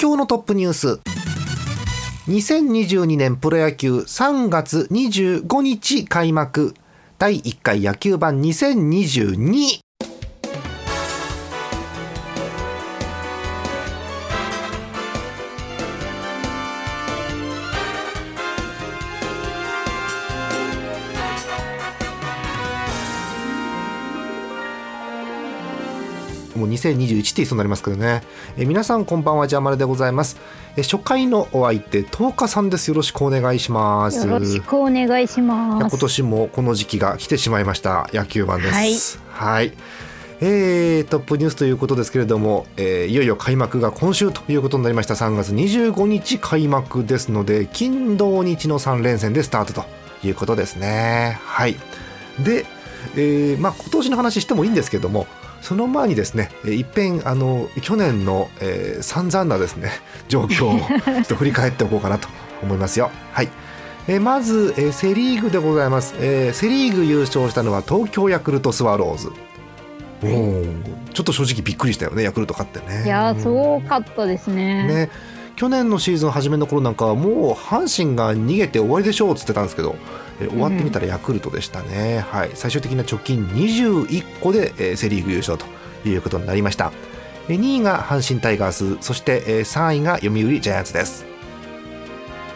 今日のトップニュース。2022年プロ野球3月25日開幕。第1回野球版2022 2021って言いそうになりますけどね。え皆さんこんばんは、ジャマルでございます。え初回のお相手、10日さんです。よろしくお願いします。よろしくお願いします。年もこの時期が来てしまいました野球版です。はい。えートップニュースということですけれども、えーいよいよ開幕が今週ということになりました3月25日開幕ですので金土日の3連戦でスタートということですねはいで、えーまあ、今年の話してもいいんですけどもその前にですねえー一遍あの去年の、えー散々なですね 状況を ちょっと振り返っておこうかなと思いますよ。はい。えーまず、えーセ・リーグでございます、えーセ・リーグ優勝したのは東京ヤクルトスワローズ。おー。ちょっと正直びっくりしたよねヤクルト勝ってね。いやー、すごかったですね。ね。去年のシーズン初めの頃なんかはもう阪神が逃げて終わりでしょうっつってたんですけど、えー終わってみたらヤクルトでしたね、はい、最終的な直近21個で、えーセ・リーグ優勝ということになりました。えー2位が阪神タイガースそして、えー3位が読売ジャイアンツです。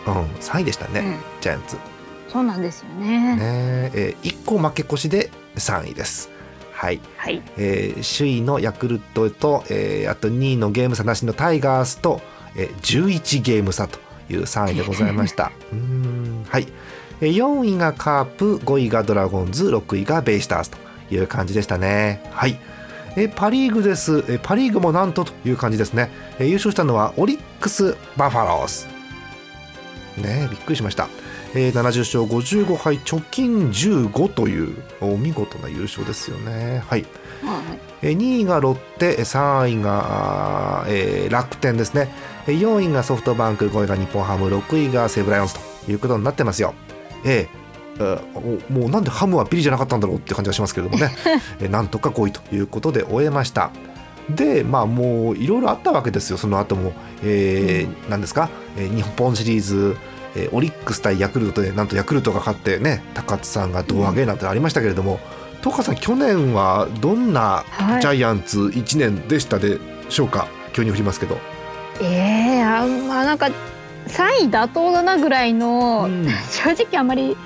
うん3位でしたね、うん。ジャイアンツ。そうなんですよね。ね。えー1個負け越しで3位です。はい。はい。えー首位のヤクルトと、えーあと2位のゲーム差なしのタイガースと、えー11ゲーム差という3位でございました。うーん。はい、えー4位がカープ5位がドラゴンズ6位がベイスターズという感じでしたね。はい。えーパ・リーグです、えーパ・リーグもなんとという感じですね、えー優勝したのはオリックス・バファローズ。ねえびっくりしました、えー70勝55敗貯金15というお見事な優勝ですよね。はい。はえー2位がロッテ3位が、えー楽天ですね。えー4位がソフトバンク5位が日本ハム6位が西武ライオンズということになってますよ。えーもうなんでハムはビリじゃなかったんだろうって感じがしますけれどもね、えーなんとか5位ということで終えました。でまあもういろいろあったわけですよその後も、えーなんですか、えー日本シリーズ、えーオリックス対ヤクルトでなんとヤクルトが勝ってね高津さんが胴上げなんてありましたけれども、トカさん去年はどんなはいジャイアンツ1年でしたでしょうか、急に振りますけど。い。ええあまあなんか3位妥当だなぐらいの、うん正直あまり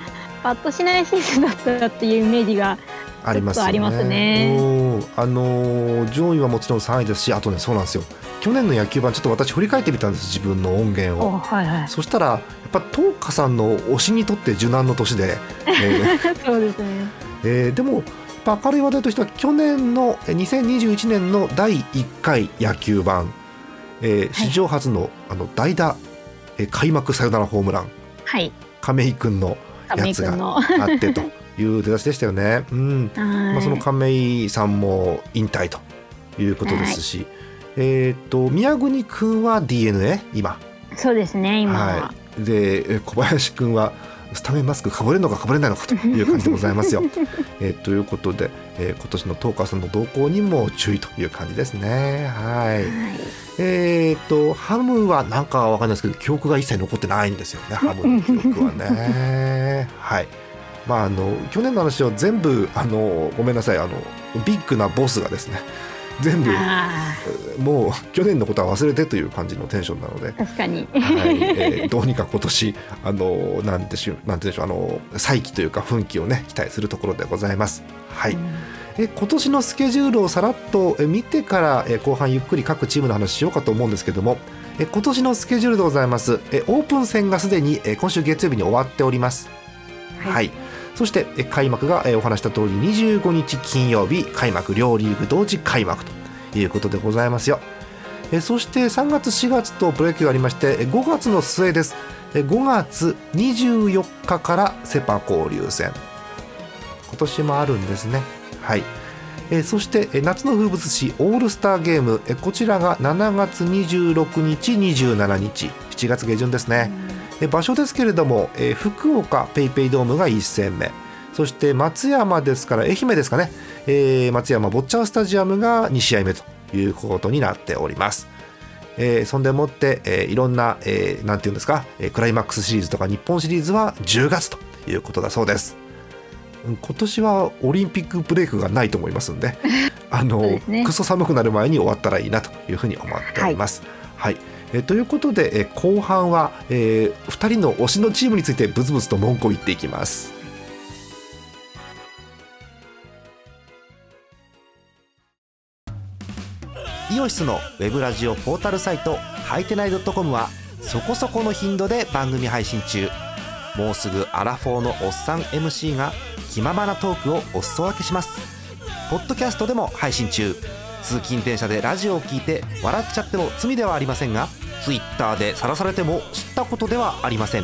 パッとしないシーズンだったっていうイメージが。ありますよね。ありますねうんあのー上位はもちろん3位ですしあとねそうなんですよ去年の野球版ちょっと私振り返ってみたんです自分の音源おを。はいはい。そしたらやっぱ東花さんの推しにとって受難の年で、えー そうですね。えーでも明るい話題としては去年のえー2021年の第1回野球版、えー史上初のあの代打、えー開幕サヨナラホームランはい。亀井君の亀やつが。あってという出だしでしたよね。うんまあ、その亀井さんも引退ということですし、えっ、と宮国君は d n a 今、そうですね今は。はい、でえ小林君はスタメンマスクかぶれるのかかぶれないのかという感じでございますよ。えーということで、えー今年のトーカーさんの動向にも注意という感じですね。はいはいえっ、とハムはなんかわかんないですけど記憶が一切残ってないんですよねハムの記憶はね。はいまああの去年の話を全部あのごめんなさいあのビッグなボスがですね全部あもう去年のことは忘れてという感じのテンションなので。ー、確かに。はい。えーどうにか今年あのなんでしょうなんてでしょうあの再起というか奮起をね期待するところでございます。はい、え今年のスケジュールをさらっとえ見てからえ後半ゆっくり各チームの話しようかと思うんですけどもえ今年のスケジュールでございます。えオープン戦がすでにえ今週月曜日に終わっております。はい、はいそして開幕がお話した通り25日金曜日開幕両リーグ同時開幕ということでございますよ。そして3月4月とプロ野球がありまして5月の末です。5月24日からセ・パ交流戦。今年もあるんですね。はい。そして夏の風物詩オールスターゲーム。こちらが7月26日27日。7月下旬ですね、えー場所ですけれども、えー福岡ペイペイドームが1戦目。そして松山ですから愛媛ですかね、えー松山ボッチャースタジアムが2試合目ということになっております。えー、そんでもって、えー、いろんな、えー、なんていうんですか、えー、クライマックスシリーズとか日本シリーズは10月ということだそうです。今年はオリンピックブレイクがないと思いますんで あの、ね、クソ寒くなる前に終わったらいいなというふうに思っております。はい、はいえということで、え後半は、えー、2人の推しのチームについてブツブツと文句を言っていきます。イオシスのウェブラジオポータルサイトハイテナイドットコムはそこそこの頻度で番組配信中。もうすぐアラフォーのおっさん MC が気ままなトークをお裾分けします。ポッドキャストでも配信中。通勤電車でラジオを聞いて笑っちゃっても罪ではありませんが Twitter で晒されても知ったことではありません。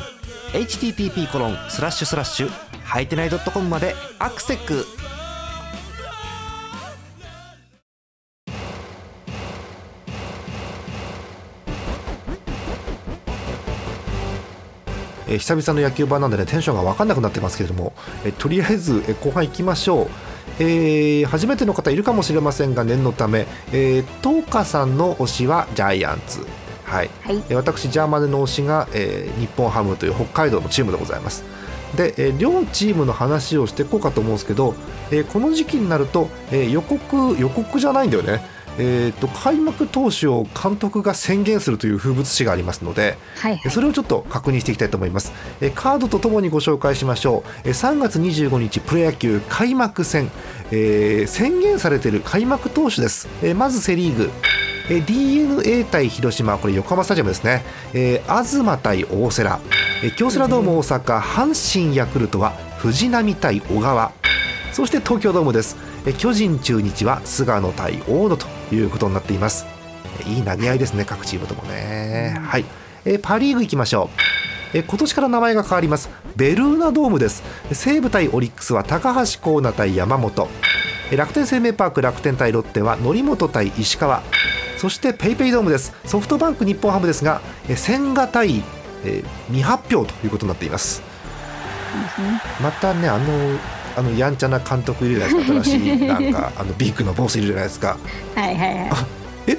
http コロンスラッシュスラッシュはいてない .com までアクセックえ、久々の野球版なんでねテンションが分かんなくなってますけれども、え、とりあえず、え、後半いきましょう、えー、初めての方いるかもしれませんが念のため、えー、東花さんの推しはジャイアンツ。はい、はい、私ジャーマネの推しが、えー、日本ハムという北海道のチームでございます。で、えー、両チームの話をしていこうかと思うんですけど、えー、この時期になると、えー、予告予告じゃないんだよね。えーと、開幕投手を監督が宣言するという風物詩がありますので、はいはい、それをちょっと確認していきたいと思います、えー、カードとともにご紹介しましょう、えー、3月25日プロ野球開幕戦、えー、宣言されている開幕投手です、えー、まずセ・リーグえ d n a 対広島これ横浜スタジアムですね、えー、東対大瀬良、え京セラドーム大阪阪神ヤクルトは藤浪対小川。そして東京ドームです。え巨人中日は菅野対大野ということになっています。いい投げ合いですね各チームともね、はい、えパ・リーグいきましょう。え今年から名前が変わります。ベルーナドームです。西武対オリックスは高橋光成対山本。楽天生命パーク楽天対ロッテは則本対石川。そしてペイペイドームです。ソフトバンク日本ハムですが千賀対、え未発表ということになっています、またねあのあのやんちゃな監督いるじゃないですか。新しい なんかあのビッグのボスいるじゃないですか。はいはいはい。え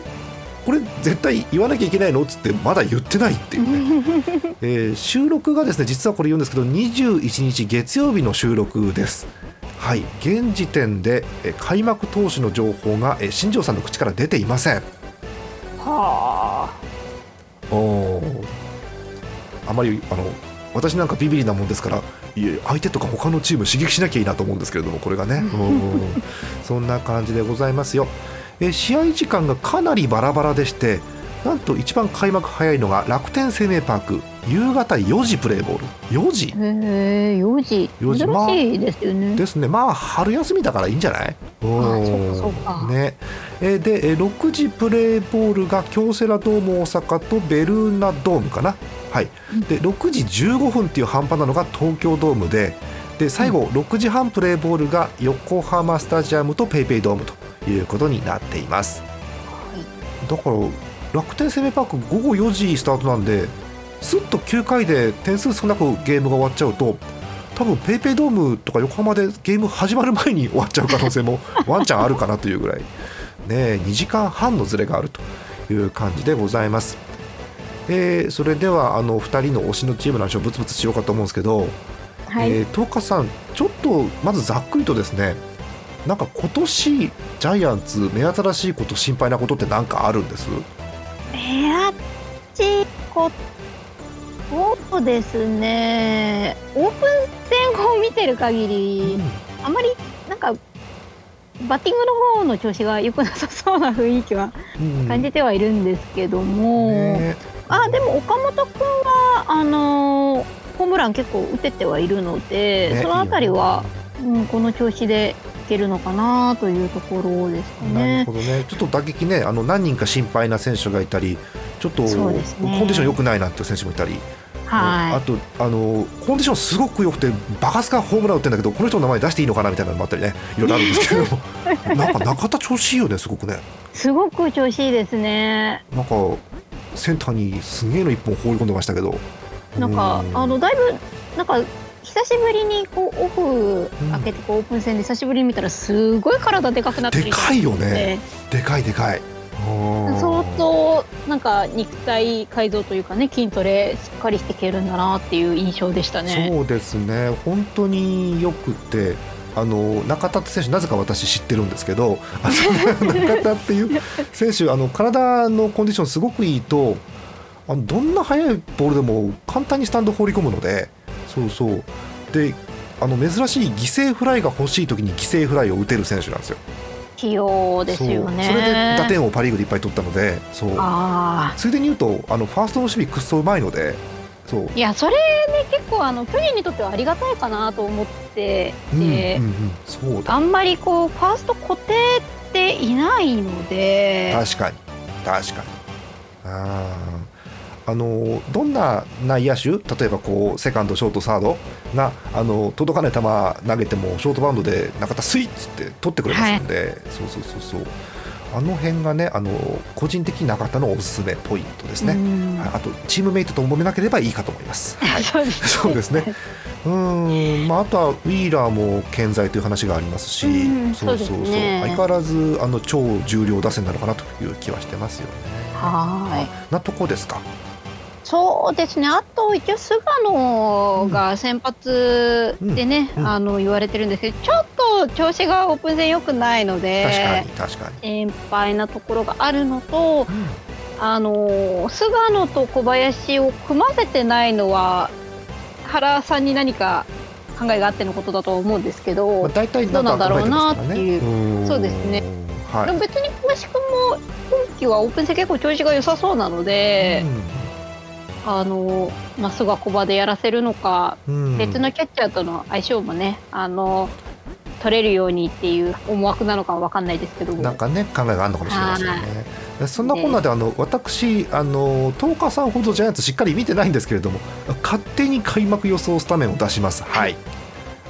これ絶対言わなきゃいけないの？っつってまだ言ってないっていうね、えー、収録がですね実はこれ言うんですけど21日月曜日の収録です。はい。現時点で開幕投手の情報が新庄さんの口から出ていませんはあおあまりあの私なんかビビリなもんですから相手とか他のチーム刺激しなきゃいいなと思うんですけれどもこれがね。そんな感じでございますよ。え試合時間がかなりバラバラでしてなんと一番開幕早いのが楽天生命パーク夕方4時プレーボール。4時？へえ4時。4時。珍しいですよね、まあ、ですね。まあ春休みだからいいんじゃない？ね。えで6時プレーボールが京セラドーム大阪とベルーナドームかな？はい。で6時15分っていう半端なのが東京ドームでで最後6時半プレーボールが横浜スタジアムと PayPay ドームということになっています、だから楽天生命パーク午後4時スタートなんですっと9回で点数少なくゲームが終わっちゃうと多分 PayPay ドームとか横浜でゲーム始まる前に終わっちゃう可能性も ワンチャンあるかなというぐらい、ね、2時間半のずれがあるという感じでございます。えー、それではあの2人の推しのチームの話をブツブツしようかと思うんですけど、はい、えー、東花さんちょっとまずざっくりとですねなんか今年ジャイアンツ目新しいこと心配なことって何かあるんです？目新しいことそうですね。オープン戦を見てる限り、うん、あまりなんかバッティングの方の調子が良くなさそうな雰囲気は感じてはいるんですけども、うんね、あでも岡本君はあのー、ホームラン結構打ててはいるので、ね、その辺りは、うん、この調子でいけるのかなというところですかね。なるほどね。ちょっと打撃ねあの何人か心配な選手がいたりちょっと、ね、コンディション良くないなっていう選手もいたり。はい、あとあのコンディションすごく良くてバカスカホームラン打ってんだけどこの人の名前出していいのかなみたいなのもあったりね。いろいろあるんですけど なんか中田調子いいよねすごくね。すごく調子いいですね。なんかセンターにすげえの一本放り込んでましたけど。なんかあのだいぶなんか久しぶりにこうオフ開けてこうオープン戦で久しぶりに見たらすごい体でかくなってでかいよね。でかいでかいそっそなんか肉体改造というかね筋トレしっかりしていけるんだなっていう印象でしたね。そうですね本当によくてあの中田選手なぜか私知ってるんですけど 中田っていう選手あの体のコンディションすごくいいとあのどんな速いボールでも簡単にスタンド放り込むのでそうそうであの珍しい犠牲フライが欲しい時に犠牲フライを打てる選手なんですよ。器用ですよね。それで打点をパ・リーグでいっぱい取ったのでそう。ついでに言うとあのファーストの守備くっそうまいのでそう。いやそれね結構あの巨人にとってはありがたいかなと思ってて、うんうんうん、そうあんまりこうファースト固定っていないので。確かに。確かに。ああのどんな内野手例えばこうセカンドショートサードがあの届かない球投げてもショートバウンドで中田スイッチって取ってくれますんで、はい、そうそうそうそう。あの辺がねあの個人的中田のおすすめポイントですね、あとチームメイトと揉めなければいいかと思います。はい、そうですね。うん。まあ、あとはウィーラーも健在という話がありますし、うそうそうそう、ね、相変わらずあの超重量打線なのかなという気はしてますよね。はい。なとこですか？そうですね、あと一応、菅野が先発でね、うん。うん、あの言われてるんですけど、ちょっと調子がオープン戦良くないので、確かに心配なところがあるのと、うん、あの菅野と小林を組ませてないのは、原さんに何か考えがあってのことだと思うんですけど、まあ、大体どうなんだろうなっていう、そうですね。はい、でも別に小林君も今季はオープン戦結構調子が良さそうなので。うんあのまっすぐ小場でやらせるのか、うん、別のキャッチャーとの相性もねあの取れるようにっていう思惑なのかは分かんないですけどなんかね考えがあるのかもしれないですよね。そんなこんなであの私あの10日さんほどジャイアンツしっかり見てないんですけれども勝手に開幕予想スタメンを出します。はい、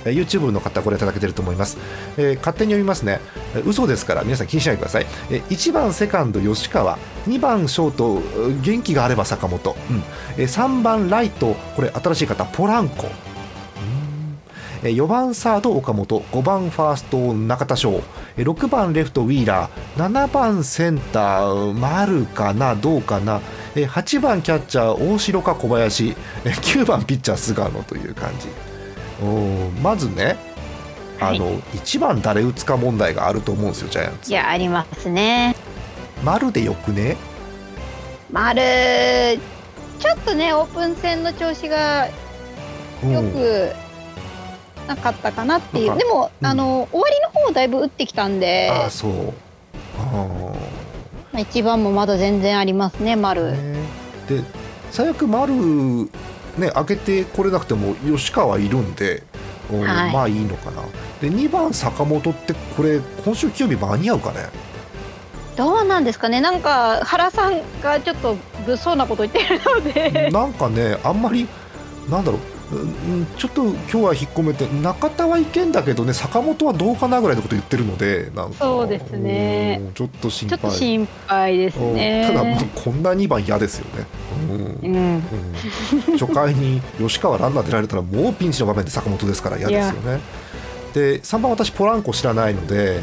え YouTube の方ご覧いただけていると思います、えー、勝手に読みますね。嘘ですから皆さん気にしないでください、えー、1番セカンド吉川2番ショート元気があれば坂本、うん。えー、3番ライトこれ新しい方ポランコ。え4番サード岡本。5番ファースト中田翔。6番レフトウィーラー。7番センター丸かな？どうかな？8番キャッチャー大城か小林。9番ピッチャー菅野という感じ。まずねあの、はい、一番誰打つか問題があると思うんですよジャイアンツいやありますね。丸でよくね？丸ちょっとねオープン戦の調子がよくなかったかなっていう、でも、うん、あの終わりの方だいぶ打ってきたんで。あそう。あ、まあ、一番もまだ全然ありますね丸、で最悪丸ね、開けてこれなくても吉川いるんで、はい、まあいいのかな。で2番坂本ってこれ今週金曜日間に合うかね？どうなんですかね？なんか原さんがちょっと物騒なこと言ってるので。なんかねあんまりなんだろうちょっと今日は引っ込めて中田はいけんだけどね坂本はどうかなぐらいのこと言ってるのでなんかそうですね。ちょっと心配。心配ですね。ただこんな2番嫌ですよね、うん。うん。うん、初回に吉川ランナー出られたらもうピンチの場面で坂本ですから嫌ですよね。で3番私ポランコ知らないので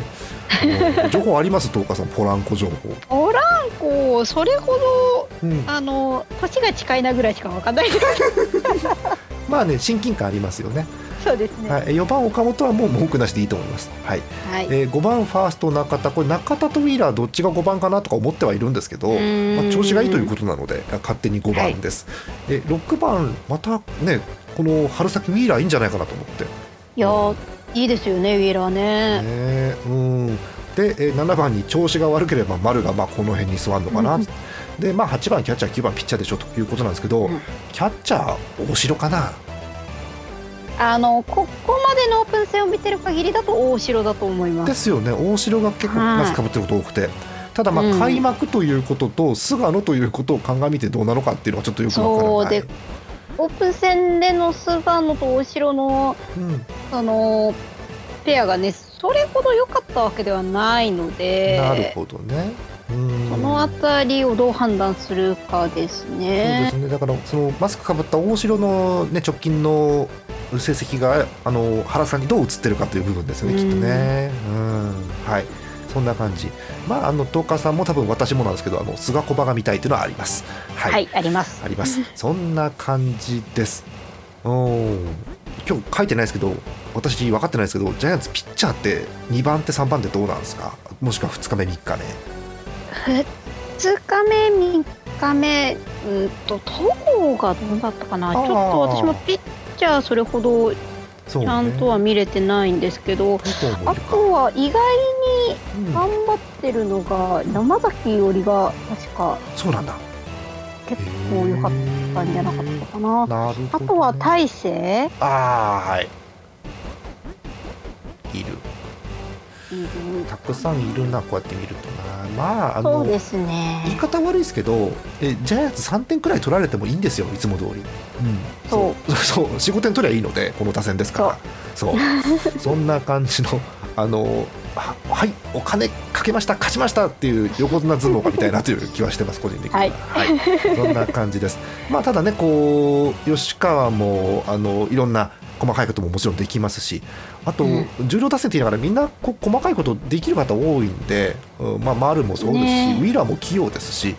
情報あります？東川さんポランコ情報。ポランコそれほど、うん、あの年が近いなぐらいしか分かんないです まあね親近感ありますよね。そうですね。はい、4番岡本はもう文句なしでいいと思います。はい。はい、えー、5番ファースト中田これ中田とウィーラーどっちが5番かなとか思ってはいるんですけど、まあ、調子がいいということなので勝手に5番です。はい、え6番またねこの春先ウィーラーいいんじゃないかなと思って。いやいいですよねウィーラーね。ねうん。で、え7番に調子が悪ければ丸がまあこの辺に座るのかな。で、まあ、8番キャッチャー9番ピッチャーでしょということなんですけど、うん、キャッチャー大城かな？あのここまでのオープン戦を見てる限りだと大城だと思います。ですよね。大城が結構まずかぶってること多くて、ただまあ開幕ということと、菅野ということを鑑みてどうなのかっていうのはちょっとよくわからない。オープン戦での菅野と大城の、うん、そのペアがねそれほど良かったわけではないので。なるほどねそのあたりをどう判断するかですね。そうですね。だからそのマスクかぶった大城の、ね、直近の成績があの原さんにどう映ってるかという部分ですね、きっとね。うん。はい。そそんな感じ。まああの東華さんも多分私もなんですけどあの菅小葉が見たいというのはあります。はい、はい、あります。あります。そんな感じです。うん今日書いてないですけど私分かってないですけどジャイアンツピッチャーって2番手3番手どうなんですか？もしくは2日目3日目2日目3日目うんと戸郷がどうだったかな？ちょっと私もピッチャーそれほどちゃんとは見れてないんですけど、ね、あとは意外に頑張ってるのが、山崎伊織が確かそうなんだ。結構良かったんじゃなかったかな。なね、あとは大勢？ああはい。いるたくさんいるなこうやって見るとな。まああのね。言い方悪いですけどえジャイアンツ3点くらい取られてもいいんですよいつも通り、うん、そう。そう。45点取りゃいいのでこの打線ですから。そう。そんな感じのあのはいお金かけました勝ちましたっていう横綱相撲が見たいなという気はしてます個人的には、はい、はい、そんな感じです。まあただねこう吉川もあのいろんな細かいことももちろんできますしあと、重量打線って言いながらみんなこ細かいことできる方多いんで、うん、まあ、丸もそうですし、ね、ウィーラーも器用ですし、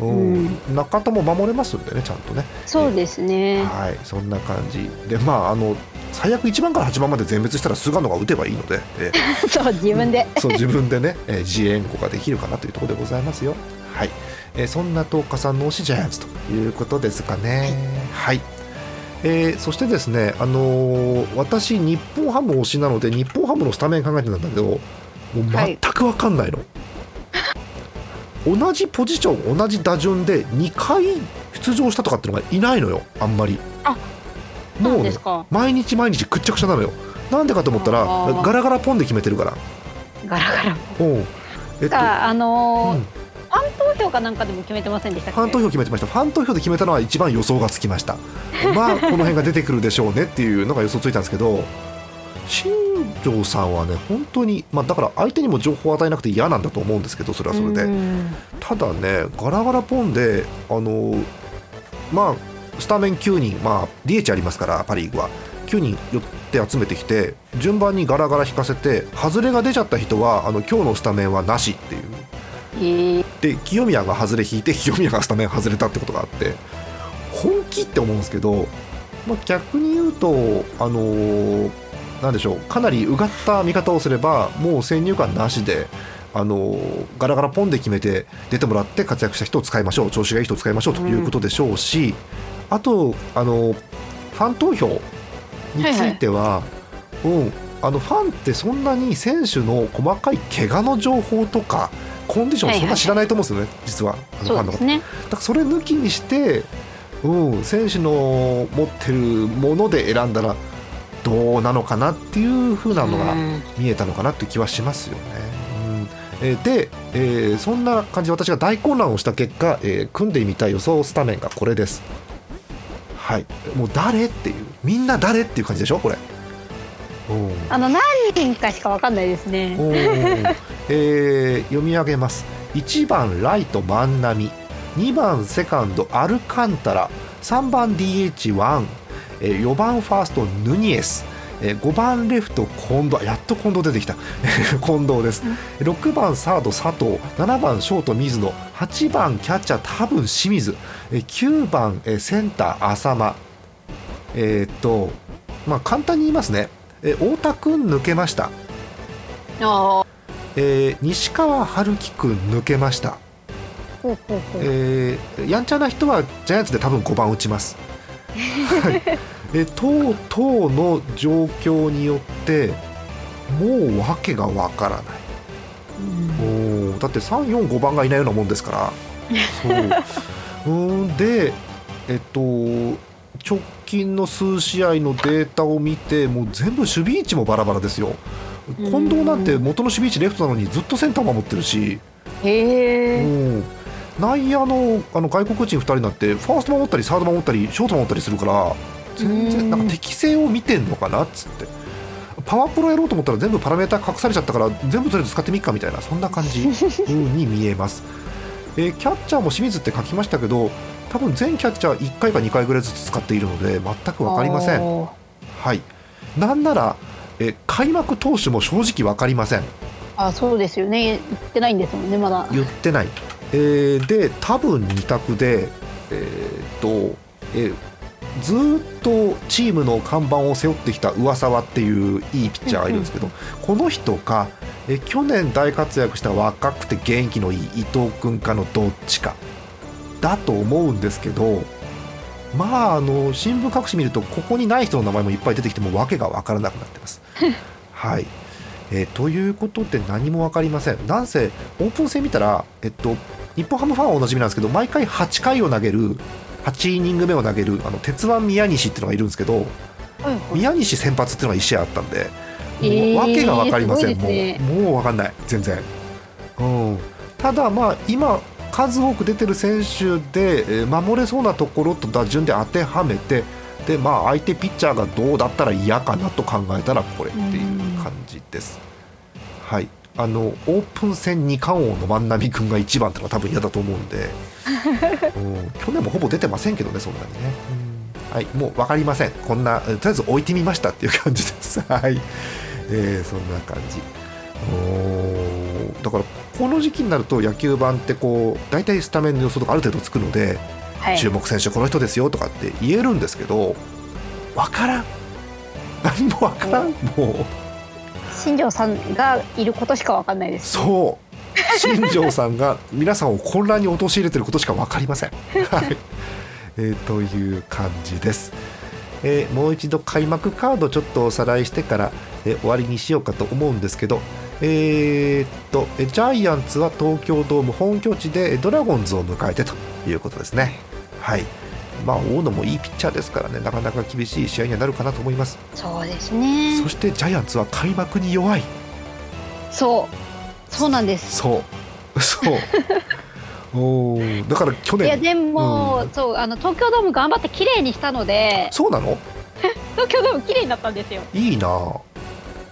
うん、中田も守れますんでねちゃんとね。そうですね。はいそんな感じ。でまああの最悪1番から8番まで全滅したら菅野が打てばいいので、えー、そう自分で。そう自分でね、えー、自援護ができるかなというところでございますよ。はい、えー、そんな東花さんの推しジャイアンツということですかね。はい、はいえー、そしてですね、あのー、私、日本ハム推しなので、日本ハムのスタメン考えてたんだけど、もう全く分かんないの、はい、同じポジション、同じ打順で2回出場したとかっていうのがいないのよ、あんまり。あもう、ね、毎日毎日くっちゃくちゃなのよ。なんでかと思ったら、ガラガラポンで決めてるから。ガラガラポン。えっと、あのーうんファン投票かなんかでも決めてませんでしたファン投票決めてました。ファン投票で決めたのは一番予想がつきました。まあこの辺が出てくるでしょうねっていうのが予想ついたんですけど新庄さんはね本当にまあだから相手にも情報を与えなくて嫌なんだと思うんですけどそれはそれで。ただねガラガラポンであのまあスタメン9人まあ DH ありますからパ・リーグは。9人寄って集めてきて順番にガラガラ引かせて外れが出ちゃった人はあの今日のスタメンはなしっていうで清宮が外れ引いて 清宮がスタメン外れたってことがあって本気って思うんですけど、まあ、逆に言うとあのー、なんでしょうかなりうがった見方をすればもう先入観なしで。あのガラガラポンで決めて出てもらって活躍した人を使いましょう調子がいい人を使いましょうということでしょうし、うん、あとあのファン投票については、はいはい、うん、あのファンってそんなに選手の細かい怪我の情報とかコンディションそんな知らないと思うんですよね、は。いはい、実はあのファンの方、ね、だからそれ抜きにして、うん、選手の持ってるもので選んだらどうなのかなっていうふうなのが見えたのかなっていう気はしますよね。うん、えー、で、えー、そんな感じで私が大混乱をした結果、えー、組んでみた予想スタメンがこれです。はい、もう誰っていう。みんな誰っていう感じでしょこれ。あの何人かしかわかんないですね。えー、読み上げます。1番ライト万波、2番セカンドアルカンタラ、3番 DH1、えー、4番ファーストヌニエス。え5番レフト近藤。やっと近藤出てきた。近藤です、6番サード佐藤。7番ショート水野。8番キャッチャー多分清水。9番センター浅間。えー、っとまあ簡単に言いますねえ太田君抜けました。あ、えー、西川春樹君抜けました。えー、やんちゃな人はジャイアンツで多分5番打ちます。はい、えとうとうの状況によってもう訳がわからない、うん、おだって345番がいないようなもんですから。そう。うんでえっと直近の数試合のデータを見てもう全部守備位置もバラバラですよ。近藤なんて元の守備位置レフトなのにずっとセンター守ってるし。へえ。内野のあの外国人2人になってファースト守ったりサード守ったりショート守ったりするから全然なんか適性を見てんのかなっつって。パワープロやろうと思ったら全部パラメータ隠されちゃったから全部とりあえず使ってみっかみたいなそんな感じに見えます、えー、キャッチャーも清水って書きましたけど多分全キャッチャー1回か2回ぐらいずつ使っているので全く分かりません。はい。なんならえ開幕投手も正直分かりません。あそうですよね。言ってないんですもんねまだ。言ってない、えー、で多分2択でえー、っと、えー、ずっとチームの看板を背負ってきた上沢っていういいピッチャーがいるんですけど、この人かえ去年大活躍した若くて元気のいい伊藤君かのどっちかだと思うんですけどまああの新聞各紙見るとここにない人の名前もいっぱい出てきても訳が分からなくなってます。はい。えー、ということで何も分かりません。なんせオープン戦見たら、えっと、日本ハムファンはおなじみなんですけど毎回8回を投げる8イニング目を投げるあの鉄腕宮西っていうのがいるんですけど、はいはい、宮西先発っていうのが1試合あったんで、えー、わけが分かりません、ね、もうもう分かんない。全然、うん、ただまあ今数多く出てる選手で守れそうなところと打順で当てはめてでまあ相手ピッチャーがどうだったら嫌かなと考えたらこれっていう感じです。はい。あのオープン戦2冠王の万波君が1番ってのは多分嫌だと思うんで、うん、去年もほぼ出てませんけどねそんなにね、うん、はい。もう分かりません。こんなとりあえず置いてみましたっていう感じです。はい、えー、そんな感じ。だからこの時期になると野球盤ってこう大体スタメンの予想とかある程度つくので、はい、注目選手この人ですよとかって言えるんですけど分からん。何も分からん。もう。新庄さんがいることしか分かんないです、ね、そう。新庄さんが皆さんを混乱に陥れてることしか分かりません、はい。えー、という感じです、えー、もう一度開幕カードちょっとおさらいしてから、えー、終わりにしようかと思うんですけどえー、っとジャイアンツは東京ドーム本拠地でドラゴンズを迎えてということですね。はい。まあ、大野もいいピッチャーですからね。なかなか厳しい試合にはなるかなと思います。そうですね。そしてジャイアンツは開幕に弱い。そう。そうなんです。そう。そう。おだから去年。いやでも、うん、そうあの東京ドーム頑張って綺麗にしたので。そうなの？東京ドーム綺麗になったんですよ。いいな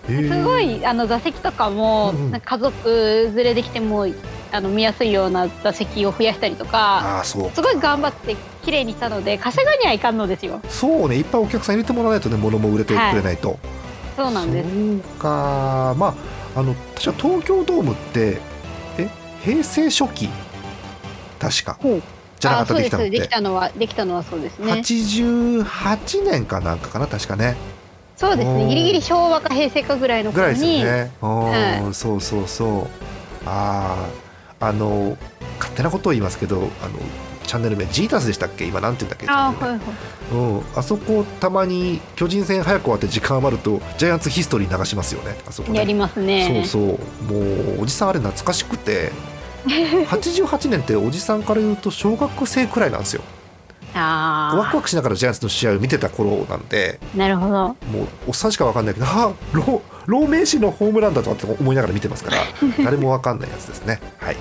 すごいあの座席とかも、うん、家族連れできてもあの見やすいような座席を増やしたりとかすごい頑張って綺麗にしたので稼がにはいかんのですよ。そうねいっぱいお客さん入れてもらわないとね物も売れてくれないと、はい、そうなんです。そうか。まああの私は東京ドームってえ平成初期？確か。じゃなかったできたのできたのはできたのはそうですね。88年かなんかかな確かねそうですね。ギリギリ昭和か平成かぐらいの頃に。ぐらいですよね、はい、そうそうそう。あああの勝手なことを言いますけどあのチャンネル名ジータスでしたっけ？今なんて言うんだっけ？あ,、はいはい、うん、あそこたまに巨人戦早く終わって時間余るとジャイアンツヒストリー流しますよね。あそこ、ね、やりますね。そうそうもうおじさんあれ懐かしくて88年っておじさんから言うと小学生くらいなんですよあワクワクしながらジャイアンツの試合を見てた頃なんでなるほど。もうおっさんしか分かんないけどあ老老名士のホームランだとかって思いながら見てますから 誰も分かんないやつですね。はい。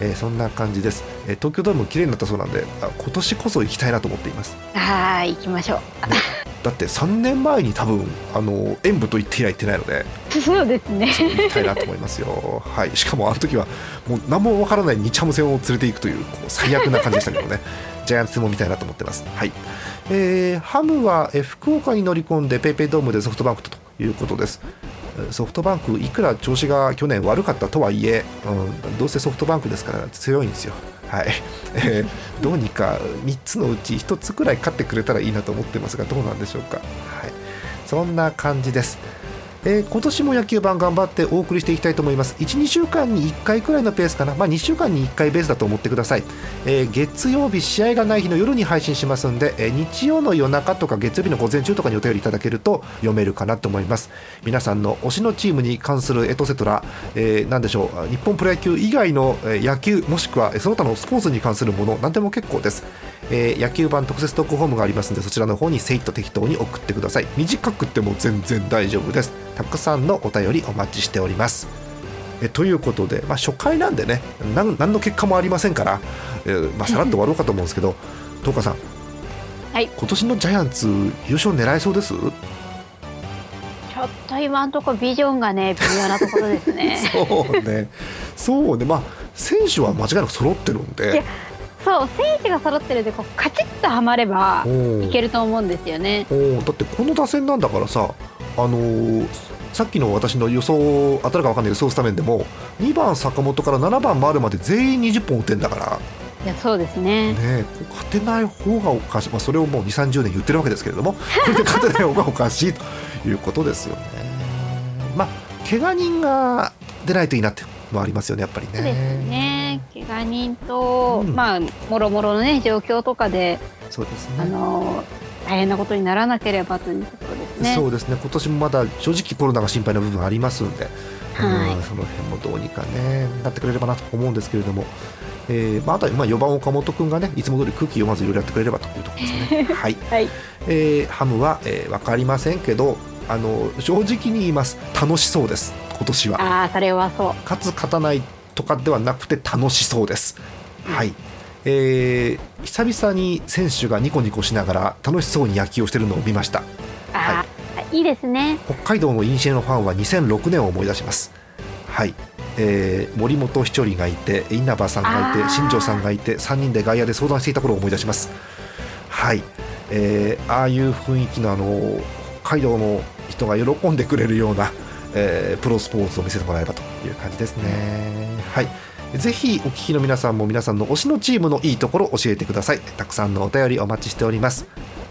えー、そんな感じです、えー、東京ドーム綺麗になったそうなんで今年こそ行きたいなと思っています。はい行きましょう、ね、だって3年前に多分あの演舞と言って以来行ってないのでそうですね行きたいなと思いますよはいしかもあの時はもう何もわからない日ハム戦を連れていくというこう最悪な感じでしたけどね ジャイアンツ戦も見たいなと思ってます。はいえー、ハムは、え福岡に乗り込んで PayPay ドームでソフトバンクということです。ソフトバンクいくら調子が去年悪かったとはいえ、うん、どうせソフトバンクですから強いんですよ。はい、えー、どうにか3つのうち1つくらい勝ってくれたらいいなと思ってますがどうなんでしょうか。はい、そんな感じです。えー、今年も野球盤頑張ってお送りしていきたいと思います。12週間に1回くらいのペースかな、まあ、2週間に1回ベースだと思ってください、えー、月曜日試合がない日の夜に配信しますんで、えー、日曜の夜中とか月曜日の午前中とかにお便りいただけると読めるかなと思います。皆さんの推しのチームに関するエトセトラ、えー、何でしょう。日本プロ野球以外の野球もしくはその他のスポーツに関するもの何でも結構です、えー、野球版特設トークホームがありますのでそちらの方にせいっと適当に送ってください。短くても全然大丈夫です。たくさんのお便りお待ちしております。えということで、まあ、初回なんでね何の結果もありませんから、えー、まあ、さらっと終わろうかと思うんですけど 東花さん、はい、今年のジャイアンツ優勝狙えそうです？ちょっと今のところビジョンがね微妙なところですね。そうね。そうね。まあ選手は間違いなく揃ってるんでそう選手が揃ってるでこうカチッとはまればいけると思うんですよね。だってこの打線なんだからさあのー、さっきの私の予想当たるか分かんない予想スタメンでも2番坂本から7番丸まで全員20本打ってんだから。いやそうですね。ね勝てない方がおかしい、まあ、それをもう2 3 0年言ってるわけですけれども これで勝てない方がおかしいということですよね。まあ怪我人が出ないといいなってもありますよねやっぱりね。そうですね。怪我人と、うん、まあもろもろのね状況とかでそうですね。あの大変なことにならなければということですね。そうですね。今年もまだ正直コロナが心配な部分ありますんで、はい、その辺もどうにかねなってくれればなと思うんですけれども。えーまあ、あとはまあ4番岡本君がねいつも通り空気読まずいろいろやってくれればというところですね。はい、はい、えー、ハムは、えー、分かりませんけどあの正直に言います。楽しそうです今年は。ああそれはそう。勝つ勝たないとかではなくて楽しそうです。はい、えー、久々に選手がニコニコしながら楽しそうに野球をしているのを見ました。はい、いいですね。北海道のインシェのファンは2006年を思い出します。はい、えー、森本稀哲がいて稲葉さんがいて新庄さんがいて3人で外野で相談していた頃を思い出します。はい、えー、ああいう雰囲気のあの北海道の人が喜んでくれるような、えー、プロスポーツを見せてもらえばという感じですね。はい。ぜひお聞きの皆さんも皆さんの推しのチームのいいところ教えてください。たくさんのお便りお待ちしております。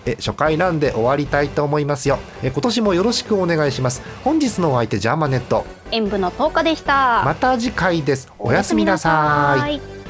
え初回なんで終わりたいと思いますよ。え今年もよろしくお願いします。本日のお相手ジャーマネット。演舞の10日でした。また次回です。おやすみなさい